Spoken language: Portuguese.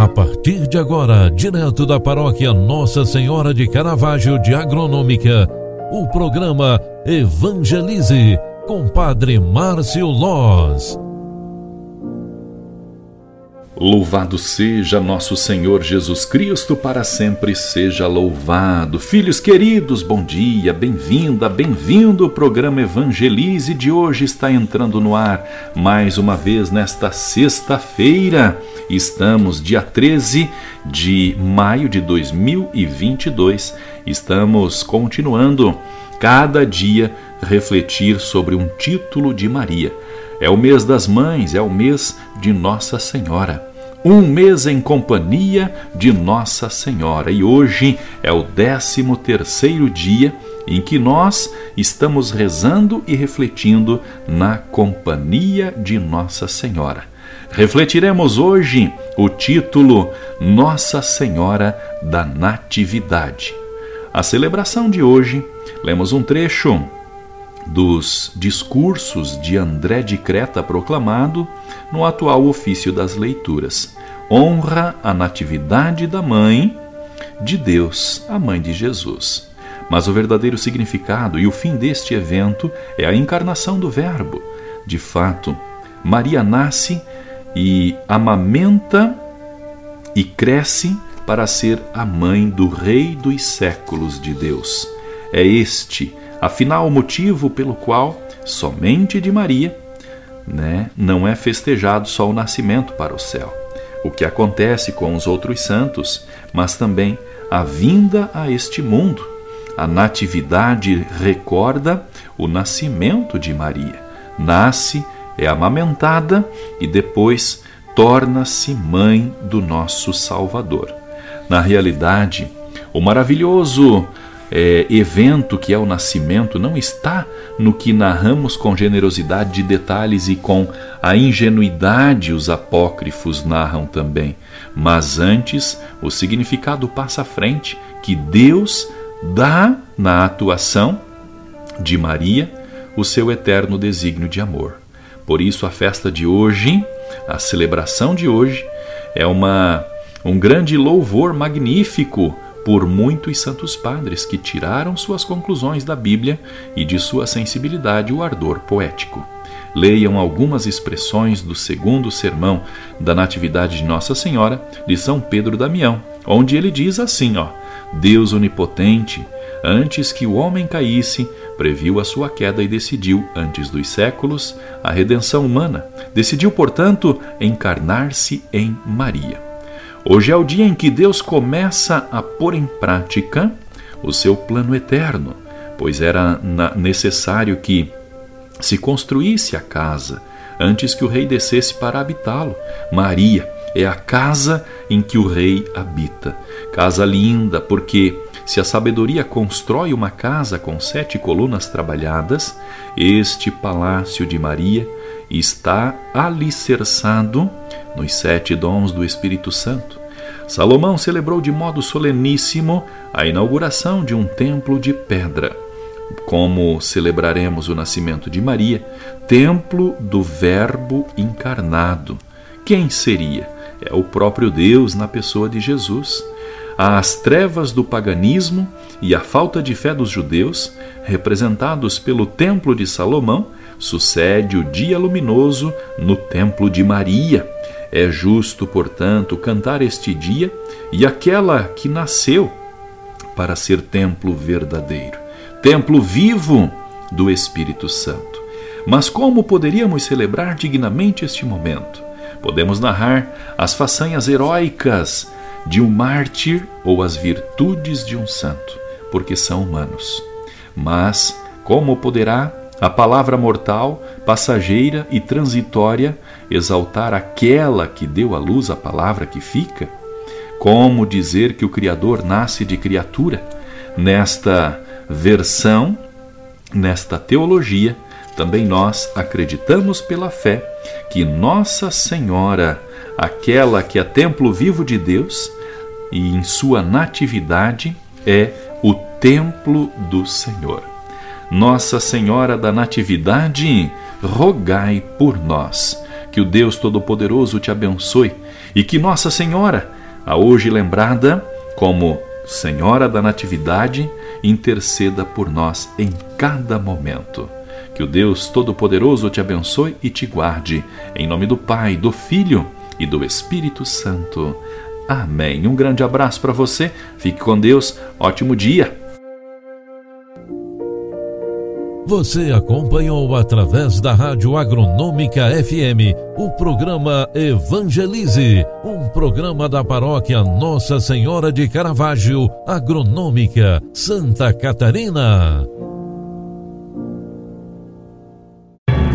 A partir de agora, direto da paróquia Nossa Senhora de Caravaggio de Agronômica, o programa Evangelize com Padre Márcio Loz. Louvado seja nosso Senhor Jesus Cristo, para sempre seja louvado. Filhos queridos, bom dia, bem-vinda, bem-vindo. O programa Evangelize de hoje está entrando no ar mais uma vez nesta sexta-feira. Estamos dia 13 de maio de 2022. Estamos continuando cada dia refletir sobre um título de Maria. É o mês das mães, é o mês de Nossa Senhora um mês em companhia de Nossa Senhora. E hoje é o 13 terceiro dia em que nós estamos rezando e refletindo na companhia de Nossa Senhora. Refletiremos hoje o título Nossa Senhora da Natividade. A celebração de hoje, lemos um trecho dos discursos de André de Creta proclamado no atual ofício das leituras. Honra a natividade da mãe de Deus, a mãe de Jesus. Mas o verdadeiro significado e o fim deste evento é a encarnação do Verbo. De fato, Maria nasce e amamenta e cresce para ser a mãe do Rei dos séculos de Deus. É este Afinal, o motivo pelo qual somente de Maria né, não é festejado só o nascimento para o céu, o que acontece com os outros santos, mas também a vinda a este mundo. A natividade recorda o nascimento de Maria. Nasce, é amamentada e depois torna-se mãe do nosso Salvador. Na realidade, o maravilhoso é, evento que é o nascimento não está no que narramos com generosidade de detalhes e com a ingenuidade os apócrifos narram também, mas antes o significado passa à frente que Deus dá na atuação de Maria o seu eterno desígnio de amor. Por isso a festa de hoje, a celebração de hoje é uma um grande louvor magnífico por muitos santos padres que tiraram suas conclusões da Bíblia e de sua sensibilidade o ardor poético. Leiam algumas expressões do segundo sermão da Natividade de Nossa Senhora de São Pedro Damião, onde ele diz assim, ó: Deus onipotente, antes que o homem caísse, previu a sua queda e decidiu, antes dos séculos, a redenção humana. Decidiu, portanto, encarnar-se em Maria. Hoje é o dia em que Deus começa a pôr em prática o seu plano eterno, pois era necessário que se construísse a casa antes que o rei descesse para habitá-lo. Maria é a casa em que o rei habita. Casa linda, porque se a sabedoria constrói uma casa com sete colunas trabalhadas, este palácio de Maria está alicerçado nos sete dons do Espírito Santo. Salomão celebrou de modo soleníssimo a inauguração de um templo de pedra. Como celebraremos o nascimento de Maria, templo do Verbo encarnado. Quem seria? É o próprio Deus na pessoa de Jesus. As trevas do paganismo e a falta de fé dos judeus, representados pelo Templo de Salomão, sucede o dia luminoso no Templo de Maria é justo, portanto, cantar este dia e aquela que nasceu para ser templo verdadeiro, templo vivo do Espírito Santo. Mas como poderíamos celebrar dignamente este momento? Podemos narrar as façanhas heróicas de um mártir ou as virtudes de um santo, porque são humanos. Mas como poderá a palavra mortal, passageira e transitória, exaltar aquela que deu à luz a palavra que fica? Como dizer que o Criador nasce de criatura? Nesta versão, nesta teologia, também nós acreditamos pela fé que Nossa Senhora, aquela que é templo vivo de Deus, e em sua natividade é o templo do Senhor. Nossa Senhora da Natividade, rogai por nós. Que o Deus Todo-Poderoso te abençoe e que Nossa Senhora, a hoje lembrada como Senhora da Natividade, interceda por nós em cada momento. Que o Deus Todo-Poderoso te abençoe e te guarde. Em nome do Pai, do Filho e do Espírito Santo. Amém. Um grande abraço para você. Fique com Deus. Ótimo dia. Você acompanhou através da Rádio Agronômica FM o programa Evangelize, um programa da paróquia Nossa Senhora de Caravaggio, Agronômica, Santa Catarina.